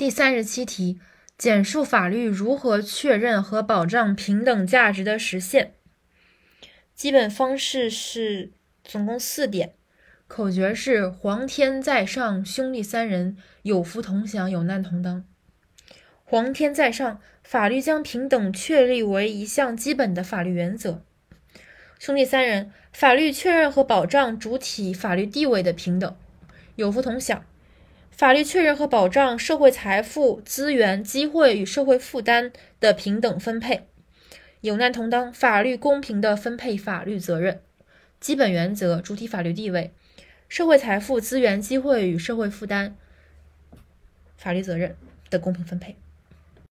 第三十七题，简述法律如何确认和保障平等价值的实现。基本方式是总共四点，口诀是“皇天在上，兄弟三人，有福同享，有难同当”。皇天在上，法律将平等确立为一项基本的法律原则。兄弟三人，法律确认和保障主体法律地位的平等。有福同享。法律确认和保障社会财富、资源、机会与社会负担的平等分配，有难同当。法律公平的分配法律责任，基本原则：主体法律地位、社会财富、资源、机会与社会负担、法律责任的公平分配。